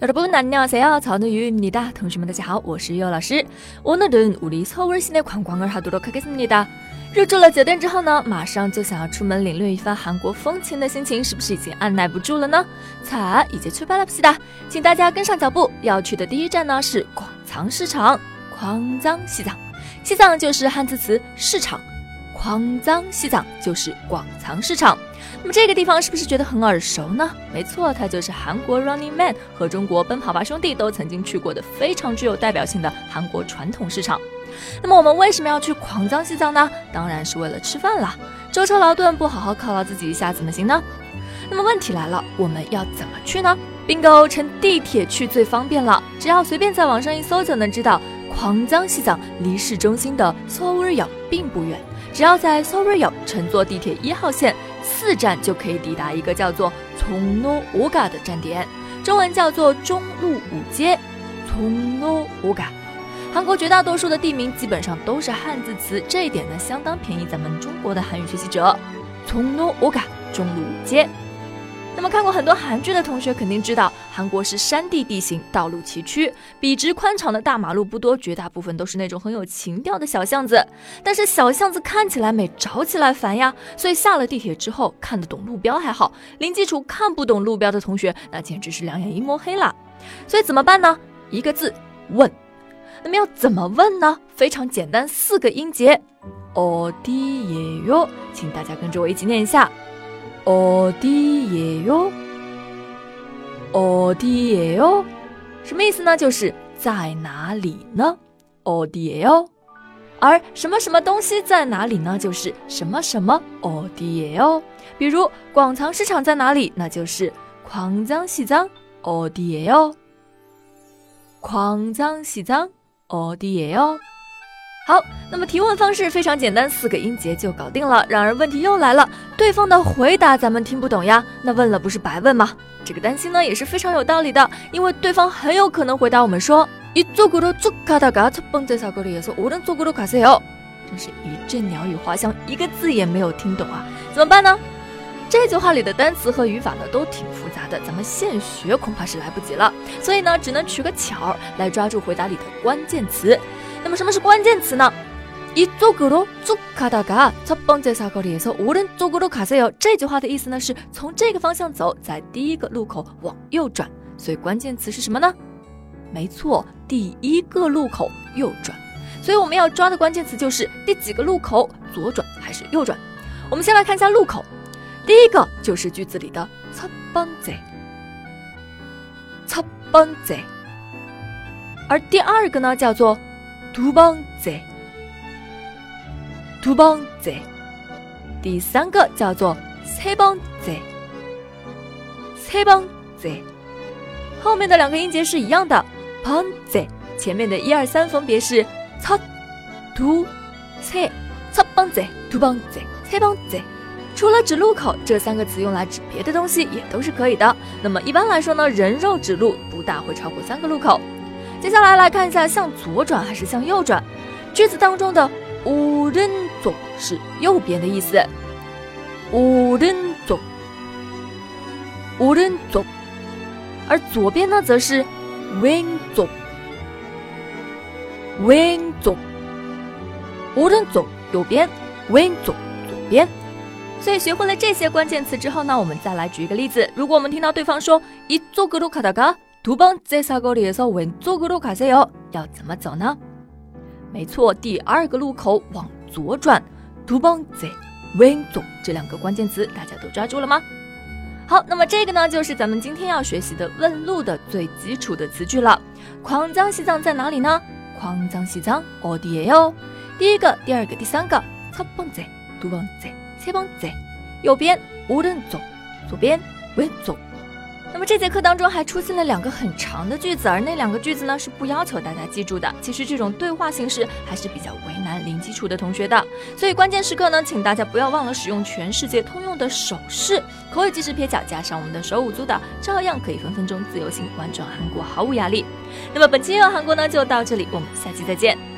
여러분 안녕하세요. 저는 유입니다. 동시면 大家好，我是佑老师。 오늘은 우리 서울 시내 관광을 하도록 하겠습니다. 入住了酒店之后呢，马上就想要出门领略一番韩国风情的心情，是不是已经按耐不住了呢？자 이제 출발합시다. 请大家跟上脚步，要去的第一站呢是广藏市场。광장西藏，西藏就是汉字词市场，광장西藏就是广藏市场。 那么这个地方是不是觉得很耳熟呢？没错，它就是韩国 Running Man 和中国奔跑吧兄弟都曾经去过的非常具有代表性的韩国传统市场。那么我们为什么要去狂江西藏呢？当然是为了吃饭啦！舟车劳顿，不好好犒劳自己一下怎么行呢？那么问题来了，我们要怎么去呢？Bingo，乘地铁去最方便了。只要随便在网上一搜就能知道，狂江西藏离市中心的 Soaryo 并不远，只要在 Soaryo 乘坐地铁一号线。四站就可以抵达一个叫做从 no 嘎 ga 的站点中文叫做中路五街。从 no 嘎。ga 韩国绝大多数的地名基本上都是汉字词这一点呢相当便宜咱们中国的韩语学习者。从 no 嘎 ga 中路五街。那么看过很多韩剧的同学肯定知道，韩国是山地地形，道路崎岖，笔直宽敞的大马路不多，绝大部分都是那种很有情调的小巷子。但是小巷子看起来美，找起来烦呀。所以下了地铁之后，看得懂路标还好，零基础看不懂路标的同学，那简直是两眼一抹黑了。所以怎么办呢？一个字，问。那么要怎么问呢？非常简单，四个音节，어디예 요？ 请大家跟着我一起念一下，어디예 요？ 어디예 요？ 什么意思呢？就是在哪里呢？어디예 요？ 而什么什么东西在哪里呢？就是什么什么어디예 요？ 比如广藏市场在哪里？那就是광장西藏어디예 요？ 광장西藏어디예 요？ 好，那么提问方式非常简单，四个音节就搞定了。然而问题又来了，对方的回答咱们听不懂呀，那问了不是白问吗？这个担心呢也是非常有道理的，因为对方很有可能回答我们说이쪽으로쭉가다가첫번째사거리에서오른쪽으로가세요。真是一阵鸟语花香，一个字也没有听懂啊，怎么办呢？这句话里的单词和语法呢都挺复杂的，咱们现学恐怕是来不及了，所以呢只能取个巧来抓住回答里的关键词。 那么什么是关键词呢？이쪽으로쭉가다가첫번째사거리에서오른쪽으로가세요这句话的意思呢是从这个方向走，在第一个路口往右转。所以关键词是什么呢？没错，第一个路口右转。所以我们要抓的关键词就是第几个路口左转还是右转。我们先来看一下路口，第一个就是句子里的첫번 째， 첫번 째， 而第二个呢叫做 두번 째， 두번 째， 第三个叫做세번 째， 세번 째， 后面的两个音节是一样的，번 째， 前面的一二三分别是첫 두， 세， 첫번 째， 두번 째， 세번 째。 除了指路口，这三个词用来指别的东西也都是可以的。那么一般来说呢，人肉指路不大会超过三个路口。 接下来来看一下向左转还是向右转。句子当中的오른쪽是右边的意思，오른 쪽， 오른 쪽， 而左边呢则是왼 쪽， 왼 쪽， 오른 쪽， 右边，왼 쪽， 左边。所以学会了这些关键词之后呢，我们再来举一个例子。如果我们听到对方说이쪽으로가다가 두번째사거리에서왼쪽으로가세요， 要怎么走呢？没错，第二个路口往左转。두번째왼 쪽， 这两个关键词大家都抓住了吗？好，那么这个呢，就是咱们今天要学习的问路的最基础的词句了。광장西藏在哪里呢？광장西藏어디예 요？ 第一个、第二个、第三个。첫번째두번째 세번째右边오른쪽左边왼쪽 那么这节课当中还出现了两个很长的句子，而那两个句子呢是不要求大家记住的。其实这种对话形式还是比较为难零基础的同学的，所以关键时刻呢，请大家不要忘了使用全世界通用的手势，口语即时撇脚加上我们的手舞足蹈，照样可以分分钟自由行玩转韩国，毫无压力。那么本期又韩国呢就到这里，我们下期再见。